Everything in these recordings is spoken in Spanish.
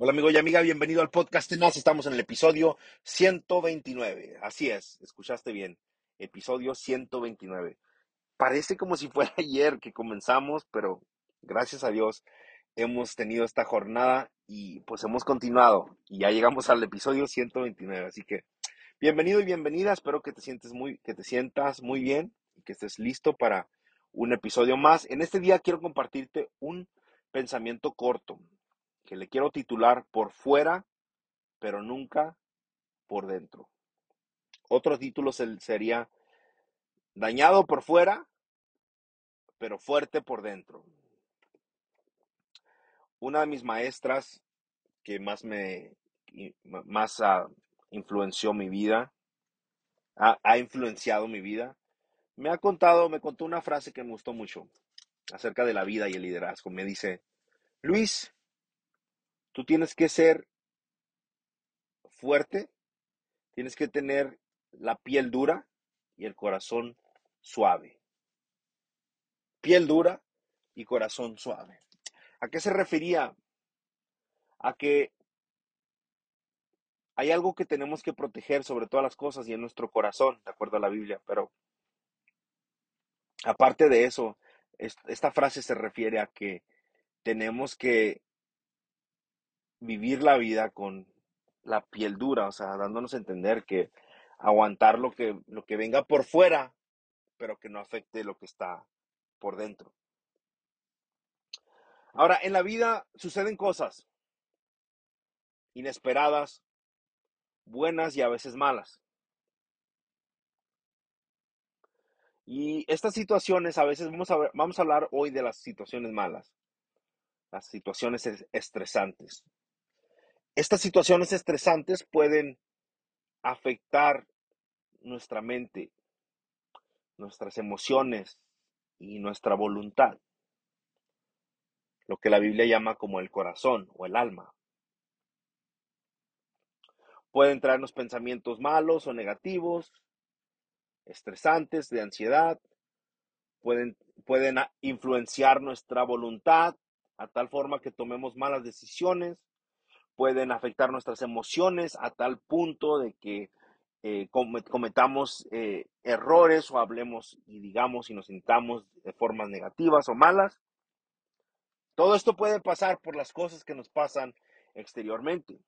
Hola amigo y amiga, bienvenido al podcast Tenaz. Estamos en el episodio 129. Así es, escuchaste bien. Episodio 129. Parece como si fuera ayer que comenzamos, pero gracias a Dios hemos tenido esta jornada y pues hemos continuado y ya llegamos al episodio 129. Así que bienvenido y bienvenida. Espero que te sientes muy, que te sientas muy bien y que estés listo para un episodio más. En este día quiero compartirte un pensamiento corto que le quiero titular Por fuera, pero nunca por dentro. Otro título sería Dañado por fuera, pero fuerte por dentro. Una de mis maestras que más me más uh, influenció mi vida, ha, ha influenciado mi vida, me ha contado, me contó una frase que me gustó mucho acerca de la vida y el liderazgo. Me dice, Luis, Tú tienes que ser fuerte, tienes que tener la piel dura y el corazón suave. Piel dura y corazón suave. ¿A qué se refería? A que hay algo que tenemos que proteger sobre todas las cosas y en nuestro corazón, de acuerdo a la Biblia, pero aparte de eso, esta frase se refiere a que tenemos que vivir la vida con la piel dura, o sea, dándonos a entender que aguantar lo que, lo que venga por fuera, pero que no afecte lo que está por dentro. Ahora, en la vida suceden cosas inesperadas, buenas y a veces malas. Y estas situaciones, a veces vamos a, vamos a hablar hoy de las situaciones malas, las situaciones estresantes. Estas situaciones estresantes pueden afectar nuestra mente, nuestras emociones y nuestra voluntad, lo que la Biblia llama como el corazón o el alma. Pueden traernos pensamientos malos o negativos, estresantes, de ansiedad, pueden, pueden influenciar nuestra voluntad a tal forma que tomemos malas decisiones pueden afectar nuestras emociones a tal punto de que eh, cometamos eh, errores o hablemos y digamos y nos sintamos de formas negativas o malas. Todo esto puede pasar por las cosas que nos pasan exteriormente.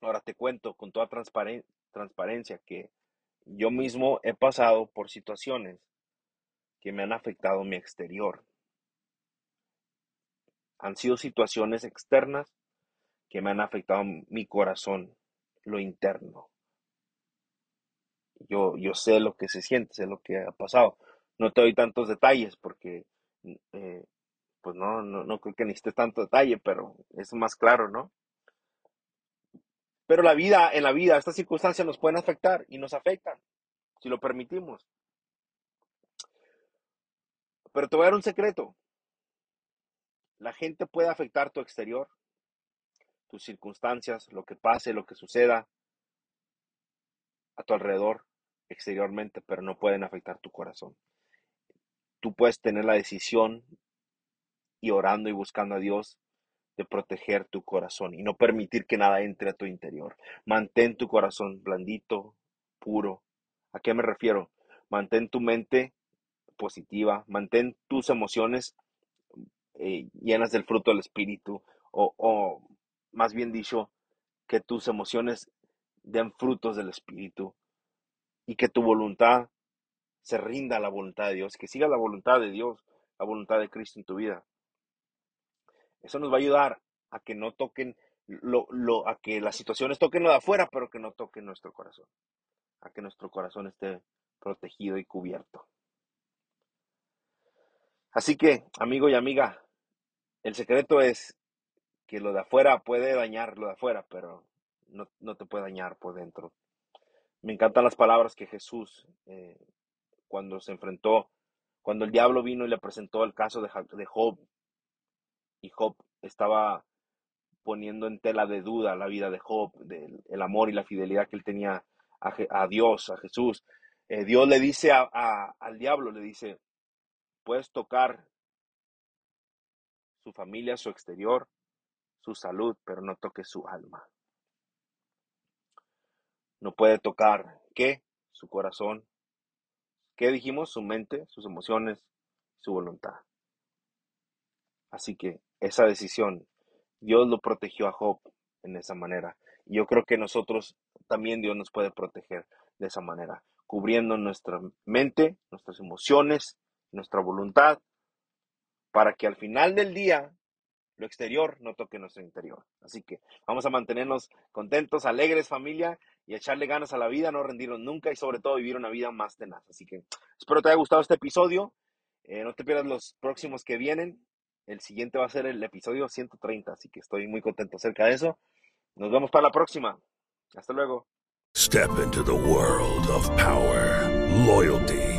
Ahora te cuento con toda transparencia que yo mismo he pasado por situaciones que me han afectado mi exterior. Han sido situaciones externas que me han afectado mi corazón, lo interno. Yo, yo sé lo que se siente, sé lo que ha pasado. No te doy tantos detalles porque, eh, pues no, no, no creo que necesites tanto detalle, pero es más claro, ¿no? Pero la vida, en la vida, estas circunstancias nos pueden afectar y nos afectan, si lo permitimos. Pero te voy a dar un secreto. La gente puede afectar tu exterior, tus circunstancias, lo que pase, lo que suceda a tu alrededor exteriormente, pero no pueden afectar tu corazón. Tú puedes tener la decisión y orando y buscando a Dios de proteger tu corazón y no permitir que nada entre a tu interior. Mantén tu corazón blandito, puro. ¿A qué me refiero? Mantén tu mente positiva, mantén tus emociones eh, llenas del fruto del Espíritu o, o más bien dicho, que tus emociones den frutos del Espíritu y que tu voluntad se rinda a la voluntad de Dios, que siga la voluntad de Dios, la voluntad de Cristo en tu vida. Eso nos va a ayudar a que no toquen lo, lo, a que las situaciones toquen lo de afuera, pero que no toquen nuestro corazón, a que nuestro corazón esté protegido y cubierto. Así que, amigo y amiga, el secreto es que lo de afuera puede dañar lo de afuera, pero no, te puede dañar por dentro. Me encantan las palabras que Jesús, eh, cuando se enfrentó, cuando el diablo vino y le presentó el caso de, Job, y Job estaba poniendo en tela de duda la vida de Job, del el amor y la fidelidad que él tenía a, Dios, a Jesús. Eh, Dios le dice al diablo, le dice, puedes tocar su familia, su exterior, su salud, pero no toque su alma. No puede tocar, ¿qué? Su corazón. ¿Qué dijimos? Su mente, sus emociones, su voluntad. Así que esa decisión, Dios lo protegió a Job en esa manera. Yo creo que nosotros también Dios nos puede proteger de esa manera, cubriendo nuestra mente, nuestras emociones, nuestra voluntad, para que al final del día lo exterior no toque nuestro interior. Así que vamos a mantenernos contentos, alegres familia y echarle ganas a la vida, no rendirnos nunca y sobre todo vivir una vida más tenaz. Así que espero te haya gustado este episodio. Eh, no te pierdas los próximos que vienen. El siguiente va a ser el episodio 130, así que estoy muy contento acerca de eso. Nos vemos para la próxima. Hasta luego. Step into the world of power, loyalty,